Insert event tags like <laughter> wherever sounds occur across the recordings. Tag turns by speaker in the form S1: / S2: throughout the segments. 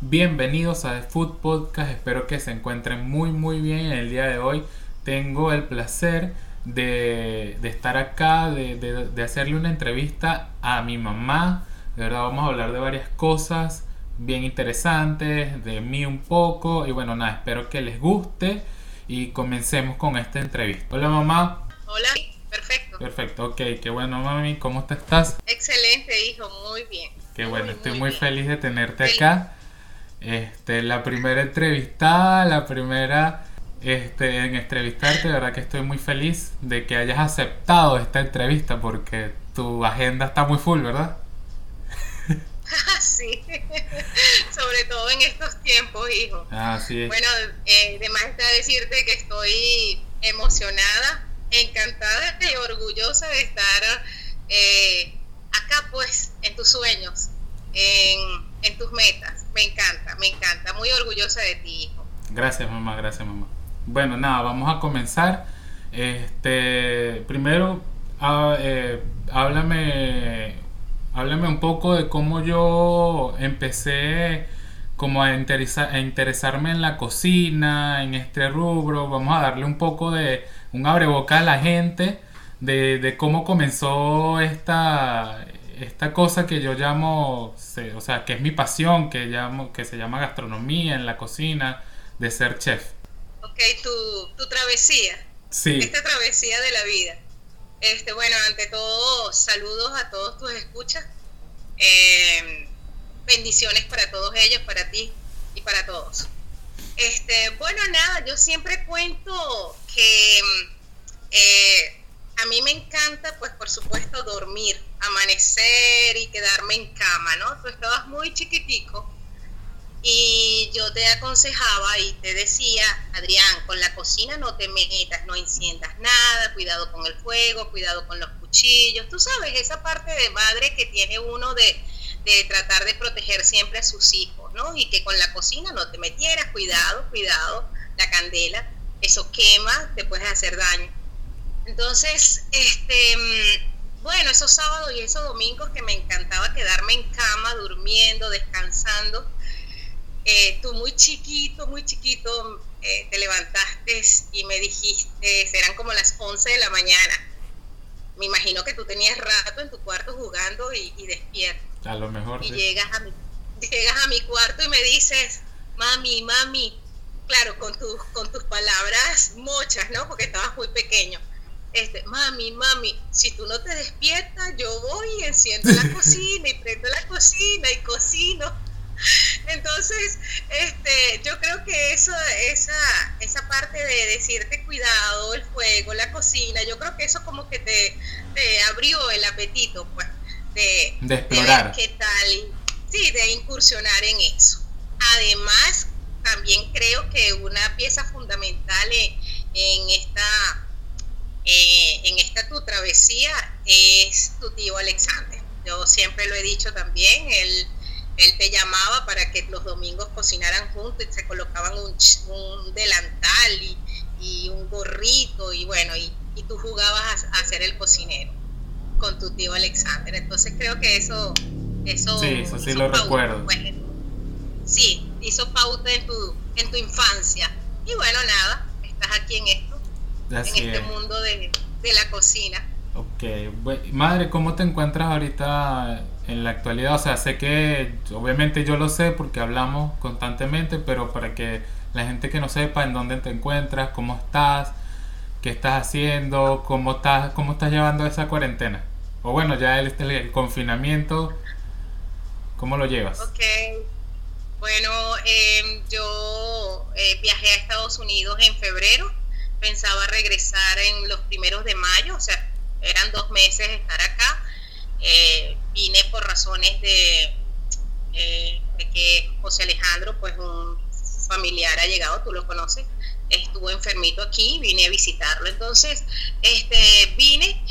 S1: Bienvenidos a The Food Podcast, espero que se encuentren muy muy bien en el día de hoy. Tengo el placer de, estar acá, de, hacerle una entrevista a mi mamá. De verdad vamos a hablar de varias cosas bien interesantes, de mí un poco y bueno, nada, espero que les guste y comencemos con esta entrevista. Hola mamá.
S2: Hola, perfecto.
S1: Perfecto, ok, qué bueno mami, ¿cómo te estás?
S2: Excelente hijo, muy bien.
S1: Qué bueno, estoy muy, feliz de tenerte acá. Este, la primera entrevistada, la primera este, en entrevistarte, de verdad que estoy muy feliz de que hayas aceptado esta entrevista porque tu agenda está muy full, ¿verdad? <laughs>
S2: sí, <laughs> sobre todo en estos tiempos, hijo.
S1: Ah, sí.
S2: Bueno, eh, además está decirte que estoy emocionada, encantada y orgullosa de estar eh, acá, pues, en tus sueños, en, en tus metas. Me encanta, me encanta. Muy orgullosa de ti, hijo.
S1: Gracias, mamá, gracias, mamá. Bueno, nada, vamos a comenzar. Este, primero, ah, eh, háblame, háblame un poco de cómo yo empecé como a, a interesarme en la cocina, en este rubro. Vamos a darle un poco de un abreboca a la gente de, de cómo comenzó esta, esta cosa que yo llamo, o sea, que es mi pasión, que, llamo, que se llama gastronomía en la cocina, de ser chef
S2: tu, tu travesía.
S1: Sí.
S2: Esta travesía de la vida. Este, bueno, ante todo, saludos a todos tus escuchas. Eh, bendiciones para todos ellos, para ti y para todos. Este, bueno, nada, yo siempre cuento que eh, a mí me encanta, pues por supuesto, dormir, amanecer y quedarme en cama, ¿no? Tú estabas muy chiquitico y yo te aconsejaba y te decía, Adrián, con la cocina no te metas, no enciendas nada, cuidado con el fuego, cuidado con los cuchillos. Tú sabes, esa parte de madre que tiene uno de, de tratar de proteger siempre a sus hijos, ¿no? Y que con la cocina no te metieras, cuidado, cuidado, la candela, eso quema, te puedes hacer daño. Entonces, este, mm, bueno, esos sábados y esos domingos que me encantaba quedarme en cama, durmiendo, descansando, eh, tú muy chiquito, muy chiquito, eh, te levantaste y me dijiste, serán como las 11 de la mañana. Me imagino que tú tenías rato en tu cuarto jugando y, despierto.
S1: A lo mejor.
S2: Y llegas, a mi, <laughs> llegas a mi cuarto y me dices, mami, mami, claro, con tus, con tus palabras mochas, ¿no? Porque estabas muy pequeño. Mami, mami, si tú no te despiertas, yo voy y enciendo la <laughs> cocina y prendo la cocina y cocino. Entonces, este, yo creo que eso, esa, esa parte de decirte cuidado, el fuego, la cocina, yo creo que eso como que te, te abrió el apetito, pues, de,
S1: explorar.
S2: ver qué tal, sí, de incursionar en eso. Además, también creo que una pieza fundamental en, esta eh, en esta tu travesía es tu tío Alexander. Yo siempre lo he dicho también, él él te llamaba para que los domingos cocinaran juntos y se colocaban un, delantal y, un gorrito y bueno, y, tú jugabas a, ser el cocinero con tu tío Alexander. Entonces creo que eso... eso
S1: sí, eso sí lo recuerdo.
S2: Pues, sí, hizo pauta en tu, en tu infancia. Y bueno, nada, estás aquí en en este mundo de, de la cocina.
S1: Ok, madre, ¿cómo te encuentras ahorita en la actualidad, o sea, sé que obviamente yo lo sé porque hablamos constantemente, pero para que la gente que no sepa en dónde te encuentras, cómo estás, qué estás haciendo, cómo estás, cómo estás llevando esa cuarentena. O bueno, ya el, el confinamiento, ¿cómo lo llevas?
S2: Ok, bueno, em, yo eh, viajé a Estados Unidos en febrero, pensaba regresar en los primeros de mayo, o sea, eran dos meses estar acá. Eh, vine por razones de, eh, de, que José Alejandro, pues un familiar ha llegado, tú lo conoces, estuvo enfermito aquí, vine a visitarlo. Entonces, este, vine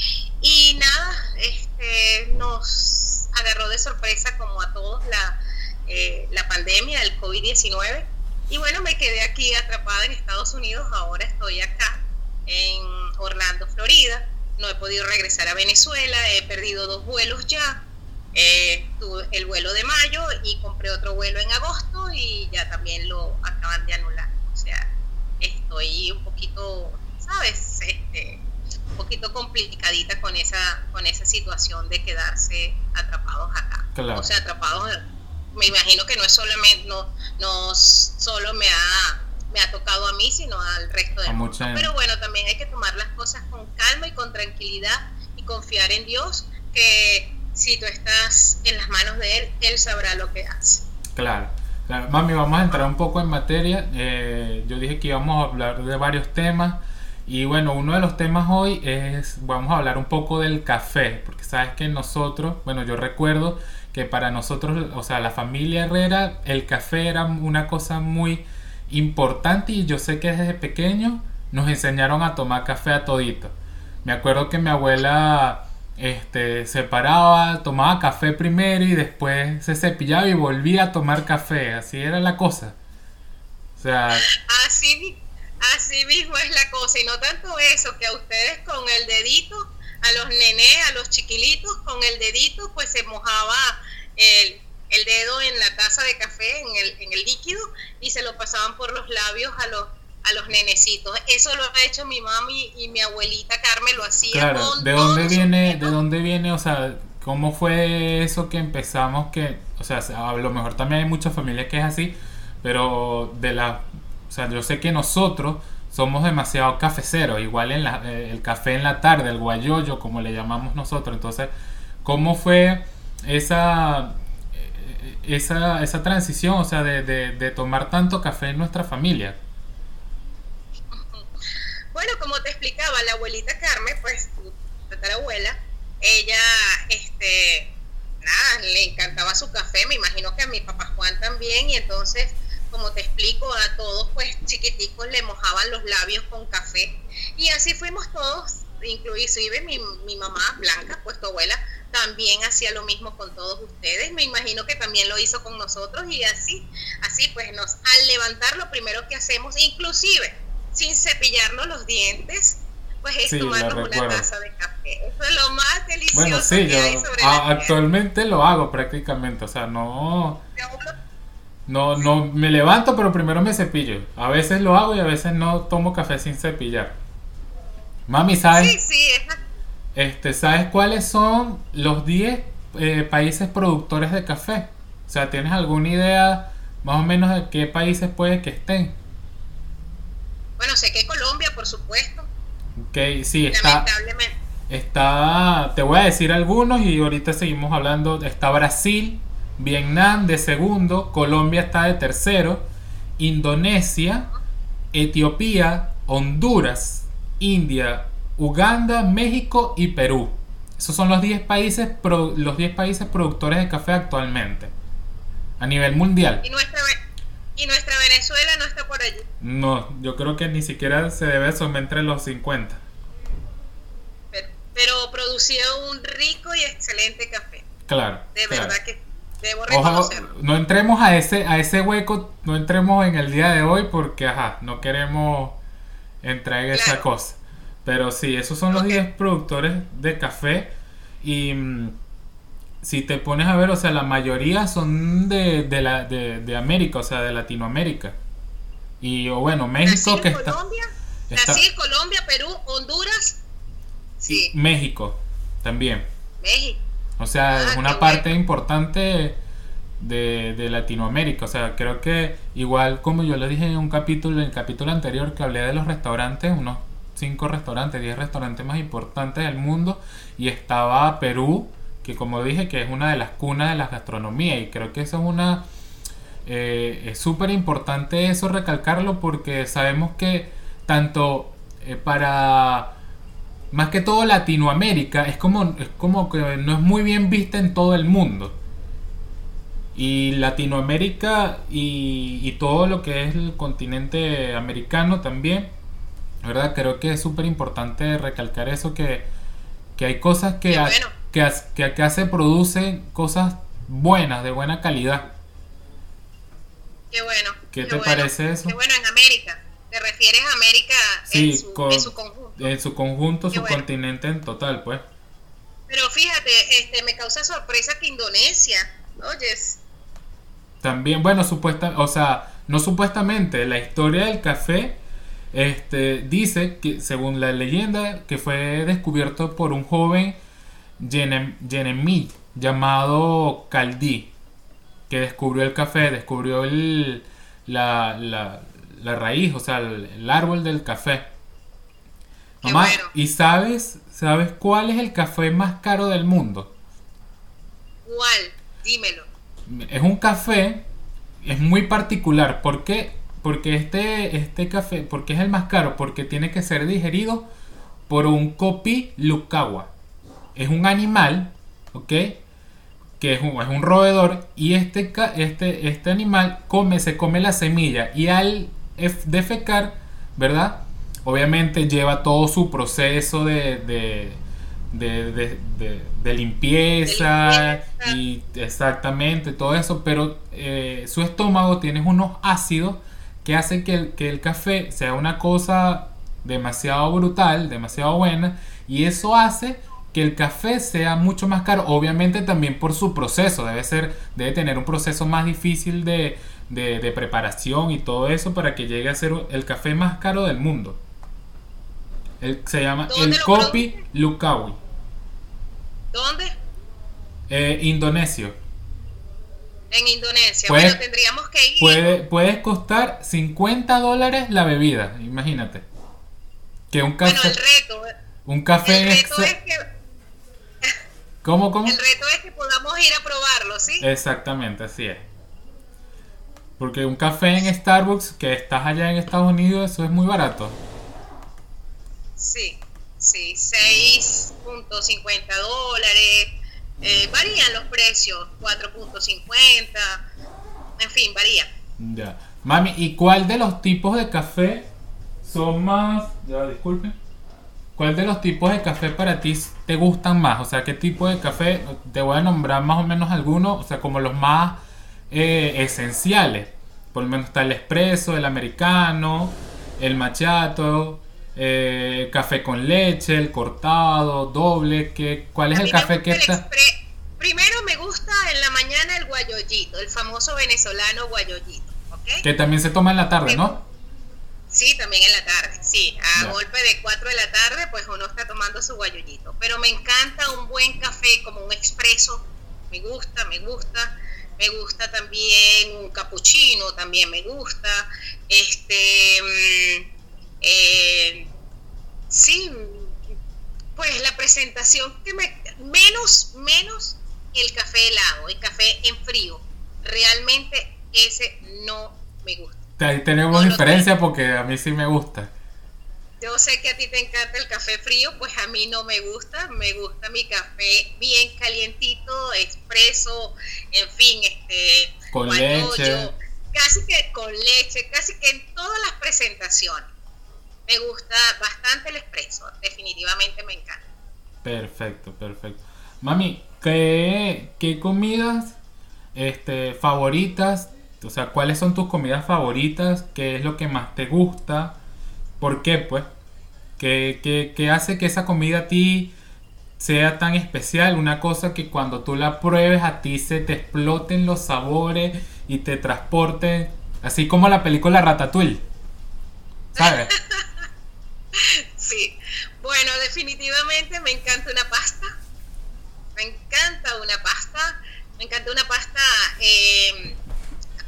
S2: y nada, este, nos agarró de sorpresa como a todos la, eh, la pandemia, el COVID-19. Y bueno, me quedé aquí atrapada en Estados Unidos, ahora estoy acá en Orlando, Florida. No he podido regresar a Venezuela, he perdido dos vuelos ya, eh, tuve el vuelo de mayo y compré otro vuelo en agosto y, también lo acaban de anular. O sea, estoy un poquito, ¿sabes? Este, un poquito complicadita con esa, con esa situación de quedarse atrapados acá. O sea, atrapados, me imagino que no es solamente, no, no solo me ha, me ha tocado a mí, sino al resto de mundo. Pero bueno, también hay que tomar las cosas con calma y con tranquilidad y confiar en Dios, que si tú estás en las manos de Él, Él sabrá lo que hace.
S1: Claro. Claro, mami, vamos a entrar un poco en materia. Eh, yo dije que íbamos a hablar de varios temas. Y bueno, uno de los temas hoy es, vamos a hablar un poco del café, porque sabes que nosotros, bueno, yo recuerdo que para nosotros, o sea, la familia Herrera, el café era una cosa muy importante y yo sé que desde pequeño nos enseñaron a tomar café a todito. Me acuerdo que mi abuela este, se paraba, tomaba café primero y después se cepillaba y volvía a tomar café. Así era la cosa.
S2: O sea... Así, así mismo es la cosa. Y no tanto eso, que a ustedes con el dedito, a los nené, a los chiquilitos, con el dedito, pues se mojaba el, el dedo en la taza de café, en el, en el líquido, y se lo pasaban por los labios a los a los nenecitos. Eso lo ha hecho mi mami y mi abuelita Carmen lo hacía.
S1: Claro, ¿de dónde viene, de dónde viene, o sea, cómo fue eso que empezamos que, o sea, a lo mejor también hay muchas familias que es así, pero de la, o sea, yo sé que nosotros somos demasiado cafeceros, igual en la, eh, el café en la tarde, el guayoyo, como le llamamos nosotros. Entonces, ¿cómo fue esa eh, esa, esa transición, o sea, de, de, tomar tanto café en nuestra familia?
S2: Bueno, como te explicaba, la abuelita Carmen, pues tu tatarabuela, ella, este, nada, le encantaba su café, me imagino que a mi papá Juan también, y entonces, como te explico, a todos, pues chiquiticos le mojaban los labios con café, y así fuimos todos, inclusive mi, mi mamá Blanca, pues tu abuela, también hacía lo mismo con todos ustedes. Me imagino que también lo hizo con nosotros y así, así pues nos al levantar lo primero que hacemos, inclusive sin cepillarnos los dientes, pues es tomarnos una taza de café. Eso es lo más delicioso bueno, sí, que hay sobre
S1: Actualmente lo hago prácticamente, o sea, no... No, no, me levanto, pero primero me cepillo. A veces lo hago y a veces no tomo café sin cepillar. Mami, ¿sabes? Sí, sí, Este, ¿Sabes cuáles son los 10 eh, países productores de café? O sea, ¿tienes alguna idea más o menos de qué países puede que estén?
S2: Bueno, sé que Colombia, por supuesto.
S1: Ok, sí, está. Está, te voy a decir algunos y ahorita seguimos hablando. Está Brasil, Vietnam de segundo, Colombia está de tercero, Indonesia, Etiopía, Honduras, India, Uganda, México y Perú. Esos son los 10 países, los 10 países productores de café actualmente. A nivel mundial.
S2: ¿Y nuestra, ¿Y nuestra Venezuela no está por allí?
S1: No, yo creo que ni siquiera se debe asomar entre los 50.
S2: Pero, producía un rico y excelente café.
S1: Claro.
S2: De verdad que debo
S1: no entremos a ese, a ese hueco, no entremos en el día de hoy porque, ajá, no queremos entrar en esa cosa. Pero sí, esos son los 10 productores de café y mm, si te pones a ver, o sea, la mayoría son de, de, la, de, América, o sea, de Latinoamérica. Y o bueno, México que está,
S2: Colombia, Brasil, Colombia, Perú, Honduras.
S1: Sí. México también. México. O sea, es ah, una parte importante de, de, Latinoamérica. O sea, creo que igual como yo lo dije en un capítulo, en el capítulo anterior que hablé de los restaurantes, unos 5 restaurantes, 10 restaurantes más importantes del mundo, y estaba Perú, que como dije que es una de las cunas de la gastronomía y creo que eso es una... Eh, es súper importante eso recalcarlo porque sabemos que tanto eh, para más que todo Latinoamérica es como, es como que no es muy bien vista en todo el mundo. Y Latinoamérica y, y todo lo que es el continente americano también, ¿verdad? Creo que es súper importante recalcar eso, que, que hay cosas que que, que acá se producen cosas buenas, de buena calidad.
S2: Qué bueno.
S1: ¿Qué, te parece eso?
S2: Qué bueno en América. ¿Te refieres a América en, su, conjunto?
S1: En su conjunto, su continente en total, pues.
S2: Pero fíjate, este, me causa sorpresa que Indonesia, oyes.
S1: También, bueno, supuesta, o sea, no supuestamente, la historia del café este, dice que, según la leyenda, que fue descubierto por un joven Yenemit llamado Caldí, que descubrió el café, descubrió el, la, la, raíz, o sea, el, árbol del café. Mamá, ¿y sabes, sabes cuál es el café más caro del mundo?
S2: ¿Cuál? Dímelo.
S1: Es un café, es muy particular. ¿Por qué? Porque este, este café, porque es el más caro, porque tiene que ser digerido por un copi lucawa. Es un animal, ¿ok? Que es un, es un roedor y este, este, este animal come, se come la semilla y al defecar, ¿verdad? Obviamente lleva todo su proceso de de, de, limpieza y exactamente todo eso, pero eh, su estómago tiene unos ácidos que hacen que el, que el café sea una cosa demasiado brutal, demasiado buena, y eso hace que el café sea mucho más caro, obviamente también por su proceso, debe ser, debe tener un proceso más difícil de, de preparación y todo eso para que llegue a ser el café más caro del mundo se llama el Kopi Lukawi.
S2: ¿Dónde?
S1: Eh, Indonesio.
S2: En Indonesia. bueno, tendríamos que ir.
S1: Puede, puede costar 50 dólares la bebida, imagínate. Que un café.
S2: Bueno, el reto.
S1: Un café
S2: el reto es que.
S1: ¿Cómo, cómo? <laughs>
S2: El reto es que podamos ir a probarlo, ¿sí?
S1: Exactamente, así es. Porque un café en Starbucks que estás allá en Estados Unidos, eso es muy barato.
S2: Sí, sí, 6.50 dólares, eh, varían los precios, 4.50, en fin, varía.
S1: Ya. Mami, ¿y cuál de los tipos de café son más... Ya, disculpe. ¿Cuál de los tipos de café para ti te gustan más? O sea, ¿qué tipo de café? Te voy a nombrar más o menos algunos, o sea, como los más eh, esenciales. Por lo menos está el espresso, el americano, el machato, eh, café con leche, el cortado, doble, ¿qué, ¿cuál es el café que está?
S2: Primero me gusta en la mañana el guayollito, el famoso venezolano guayollito,
S1: Que también se toma en la tarde, ¿no?
S2: Sí, también en la tarde, sí. A golpe de 4 de la tarde, pues uno está tomando su guayollito. Pero me encanta un buen café como un expreso, me gusta, me gusta. Me gusta también un cappuccino, también me gusta. Este... Mm, eh, sí, pues la presentación que me menos menos el café helado, el café en frío. Realmente ese no me gusta.
S1: Ahí tenemos diferencia porque a mí sí me gusta.
S2: Yo sé que a ti te encanta el café frío, pues a mí no me gusta, me gusta mi café bien calientito, expreso, en fin, este
S1: con leche.
S2: Casi que con leche, casi que en todas las presentaciones me gusta bastante el expreso, definitivamente me encanta.
S1: Perfecto, perfecto. Mami, ¿qué, qué comidas este, favoritas? O sea, ¿cuáles son tus comidas favoritas? ¿Qué es lo que más te gusta? ¿Por qué, pues? ¿Qué, qué, qué hace que esa comida a ti sea tan especial? Una cosa que cuando tú la pruebes a ti se te exploten los sabores y te transporten, así como la película Ratatouille. ¿Sabes? <laughs>
S2: sí. Bueno, definitivamente me encanta una pasta. Me encanta una pasta. Me encanta una pasta eh,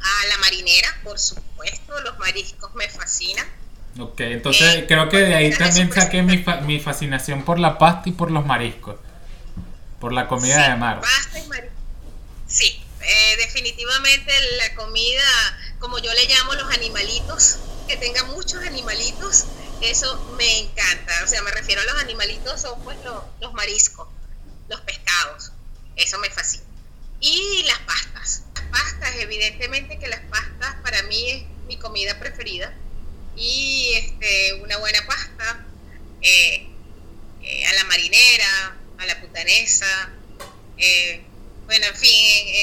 S2: a la marinera, por supuesto. Los mariscos me fascinan.
S1: Ok, entonces eh, creo que de ahí también saqué mi, mi, fascinación por la pasta y por los mariscos. Por la comida de mar.
S2: Pasta y mariscos. Sí, eh, definitivamente la comida, como yo le llamo los animalitos, que tenga muchos animalitos, eso me encanta. O sea, me refiero a los animalitos, son pues los, mariscos, los pescados. Eso me fascina. Y las pastas. Las pastas, evidentemente que las pastas para mí es mi comida preferida. Y este, una buena pasta eh, eh, a la marinera, a la putanesa. Eh, bueno, en fin,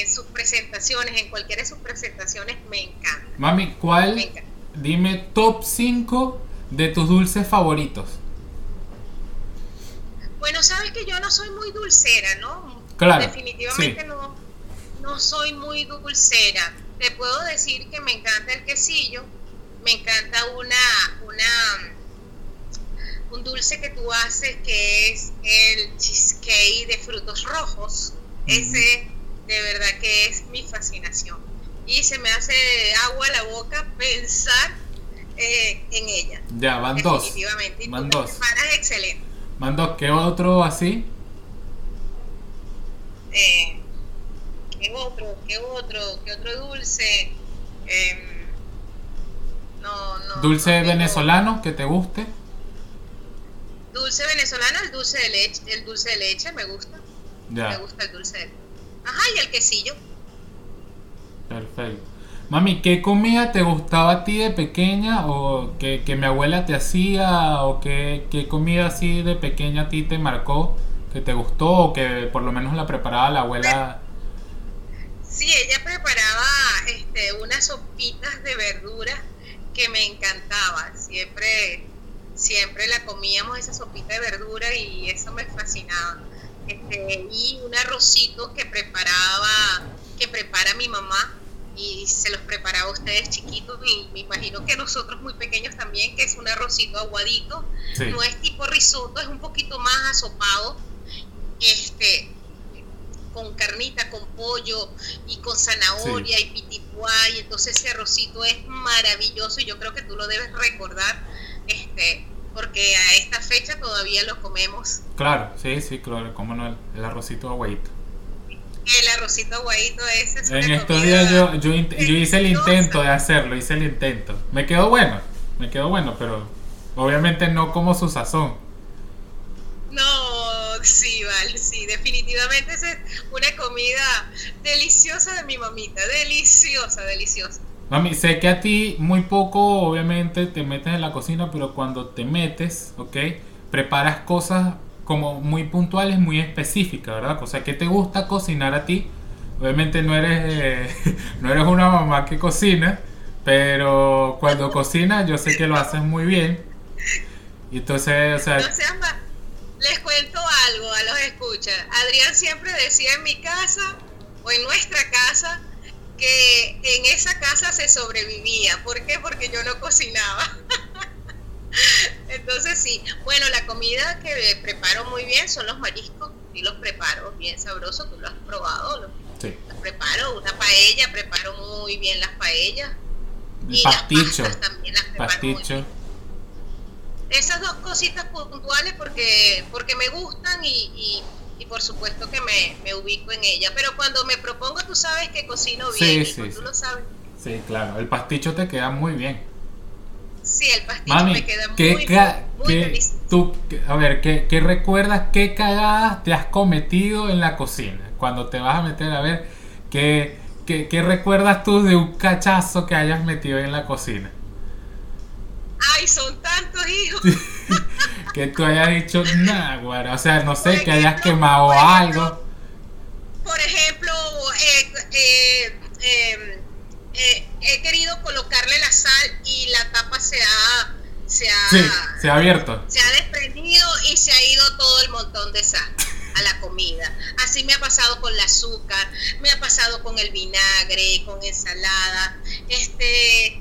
S2: en, sus presentaciones, en cualquiera de sus presentaciones me encanta.
S1: Mami, ¿cuál? Dime top 5 de tus dulces favoritos.
S2: Bueno, sabes que yo no soy muy dulcera, ¿no?
S1: Claro.
S2: Definitivamente no, no soy muy dulcera. te puedo decir que me encanta el quesillo, me encanta una, una un dulce que tú haces que es el cheesecake de frutos rojos. Ese de verdad que es mi fascinación. Y se me hace agua la boca pensar eh, en ella.
S1: Ya, van dos.
S2: Definitivamente.
S1: Van dos.
S2: Excelente.
S1: Van dos. ¿Qué otro así?
S2: Eh, ¿Qué otro? ¿Qué otro? ¿Qué otro dulce? Em, no, no.
S1: ¿Dulce venezolano que te guste?
S2: Dulce venezolano, el dulce de leche, el dulce de leche me gusta. Me gusta el dulce de leche. Ajá, y el quesillo.
S1: Perfecto. Mami, ¿qué comida te gustaba a ti de pequeña o que, mi abuela te hacía o qué, qué, comida así de pequeña a ti te marcó, que te gustó o que por lo menos la preparaba la abuela?
S2: Sí, ella preparaba este, unas sopitas de verduras que me encantaban. Siempre, siempre la comíamos esa sopita de verdura y eso me fascinaba. Este, y un arrocito que preparaba, que prepara mi mamá y se los preparaba a ustedes chiquitos y me imagino que nosotros muy pequeños también, que es un arrocito aguadito, no es tipo risotto, es un poquito más asopado, este, con carnita, con pollo y con zanahoria y pitipuá y entonces ese arrocito es maravilloso y yo creo que tú lo debes recordar, este, porque a esta fecha todavía lo comemos.
S1: Claro, sí, sí, claro, cómo no, el, arrocito aguadito.
S2: El arrocito aguadito ese es
S1: En estos días yo, yo, yo hice el intento de hacerlo, hice el intento. Me quedó bueno, me quedó bueno, pero obviamente no como su sazón.
S2: No, sí, vale, sí, definitivamente es una comida deliciosa de mi mamita, deliciosa, deliciosa.
S1: Mami, sé que a ti muy poco, obviamente, te metes en la cocina, pero cuando te metes, ¿ok? Preparas cosas como muy puntuales, muy específicas, ¿verdad? O sea, ¿qué te gusta cocinar a ti? Obviamente no eres, eh, <laughs> no eres una mamá que cocina, pero cuando cocinas yo sé que lo haces muy bien. Y entonces, o sea...
S2: los. Adrián siempre decía en mi casa o en nuestra casa que en esa casa se sobrevivía. ¿Por qué? Porque yo no cocinaba. <laughs> Entonces sí, bueno, la comida que preparo muy bien son los mariscos, y los preparo bien sabrosos, tú lo has probado, los, preparo, una paella, preparo muy bien las paellas.
S1: y pasticho. Las también las preparo pasticho.
S2: Esas dos cositas puntuales porque, porque me gustan y y por supuesto que me, me, ubico en ella. Pero cuando me propongo, tú sabes que cocino bien, sí, sí, tú lo sabes.
S1: Sí, claro, el pasticho te queda muy bien.
S2: Sí, el pasticho me queda muy,
S1: muy tú, A ver, ¿qué, ¿qué, recuerdas, qué cagadas te has cometido en la cocina? Cuando te vas a meter a ver, ¿qué, qué, qué recuerdas tú de un cachazo que hayas metido en la cocina?
S2: Ay, son tantos hijos. <laughs>
S1: que tú hayas dicho nada, O sea, no sé, que hayas quemado algo.
S2: Por ejemplo, eh, eh, em, eh, he querido colocarle la sal y la tapa se ha, se ha,
S1: sí, se ha abierto.
S2: Se ha desprendido y se ha ido todo el montón de sal a la comida. Así me ha pasado con el azúcar, me ha pasado con el vinagre, con ensalada. Este,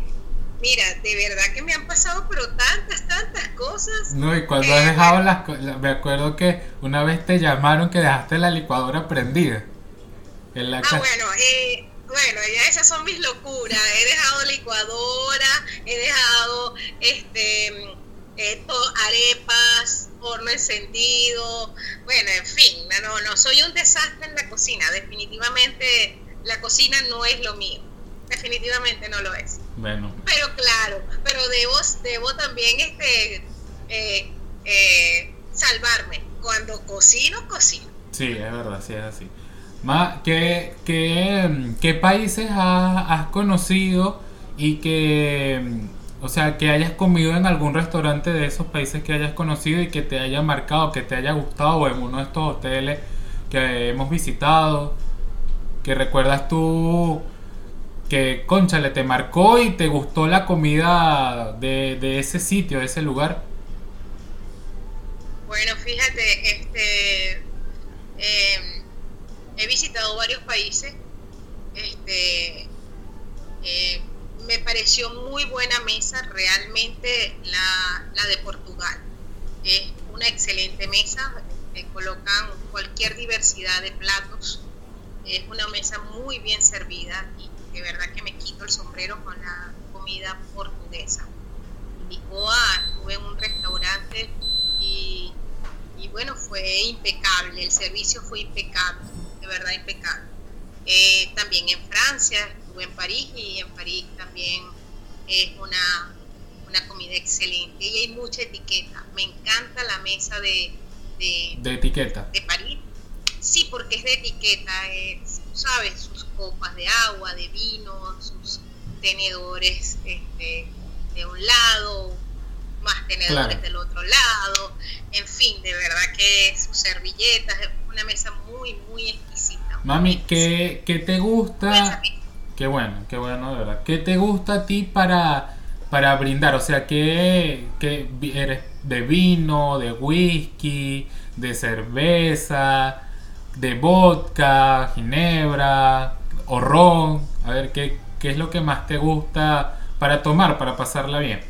S2: Mira, de verdad que me han pasado pero tantas, tantas cosas.
S1: No, y cuando has dejado las cosas, me acuerdo que una vez te llamaron que dejaste la licuadora prendida.
S2: En la ah, bueno, eh, bueno, ya esas son mis locuras. He dejado licuadora, he dejado este arepas, horno encendido, bueno, en fin, no, no, soy un desastre en la cocina. Definitivamente la cocina no es lo mío definitivamente no lo es.
S1: Bueno.
S2: Pero claro, pero debo, debo también este, eh, eh, salvarme. Cuando cocino, cocino.
S1: Sí, es verdad, sí es así. Ma, ¿qué, qué, qué países has, conocido y que, o sea, que hayas comido en algún restaurante de esos países que hayas conocido y que te haya marcado, que te haya gustado o en uno de estos hoteles que hemos visitado? Que recuerdas tú que, conchale, te marcó y te gustó la comida de, ese sitio, de ese lugar?
S2: Bueno, fíjate, este, em, he visitado varios países, este, Eh, me pareció muy buena mesa realmente la, la de Portugal. Es una excelente mesa, te colocan cualquier diversidad de platos. Es una mesa muy bien servida y de verdad que me quito el sombrero con la comida portuguesa. En Lisboa estuve en un restaurante y, y bueno, fue impecable, el servicio fue impecable, de verdad impecable. Eh, también en Francia, estuve en París y en París también es una, una comida excelente y hay mucha etiqueta. Me encanta la mesa de,
S1: de, etiqueta.
S2: De París. Sí, porque es de etiqueta, es, sabes, sus copas de agua, de vino, sus tenedores este, de un lado, más tenedores del otro lado, en fin, de verdad que sus servilletas, es una mesa muy, muy exquisita.
S1: Mami, ¿qué, ¿qué, te gusta? Qué bueno, qué bueno, de verdad. ¿Qué te gusta a ti para, para brindar? O sea, ¿qué, qué eres de vino, de whisky, de cerveza, de vodka, ginebra o ron? A ver, ¿qué, qué es lo que más te gusta para tomar, para pasarla bien?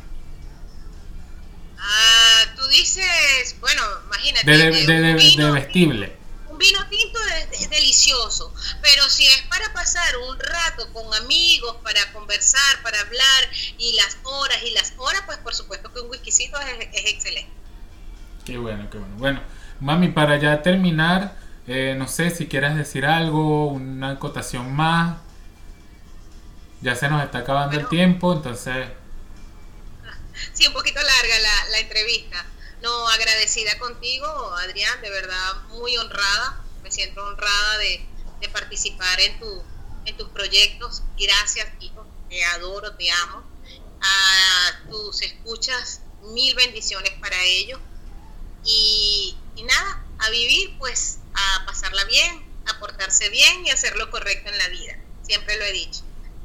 S2: Ah, tú dices, bueno, imagínate.
S1: De, de, vestible.
S2: Un vino tinto es, delicioso, pero si es para pasar un rato con amigos, para conversar, para hablar, y las horas y las horas, pues por supuesto que un whiskycito es, es excelente.
S1: Qué bueno, qué bueno. Bueno, mami, para ya terminar, eh, no sé si quieres decir algo, una acotación más. Ya se nos está acabando el tiempo, entonces...
S2: Sí, un poquito larga la, la entrevista. No, agradecida contigo, Adrián, de verdad muy honrada. Me siento honrada de, de participar en, tu, en tus proyectos. Gracias, hijo. Te adoro, te amo. A tus escuchas, mil bendiciones para ellos. Y, y nada, a vivir, pues, a pasarla bien, a portarse bien y hacer lo correcto en la vida. Siempre lo he dicho.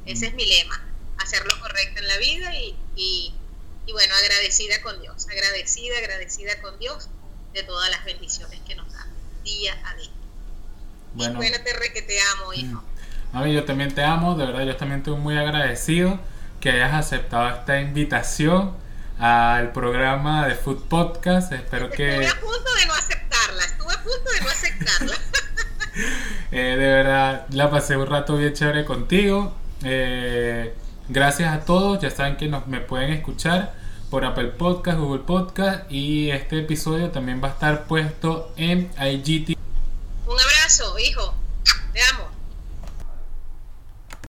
S2: Ese es mi lema, hacer lo correcto en la vida y, y, bueno, agradecida con Dios, agradecida, agradecida con Dios de todas las bendiciones que nos da día a día. Bueno, bueno re que te amo, mm. hijo.
S1: Mami, yo también te amo, de verdad, yo también estoy muy agradecido que hayas aceptado esta invitación al programa de Food Podcast. Espero que.
S2: Estuve a punto de no aceptarla, punto de no aceptarla. <laughs>
S1: eh, de verdad, la pasé un rato bien chévere contigo. Eh, gracias a todos, ya saben que nos, me pueden escuchar por Apple Podcast, Google Podcast y este episodio también va a estar puesto en IGT.
S2: Un abrazo, hijo.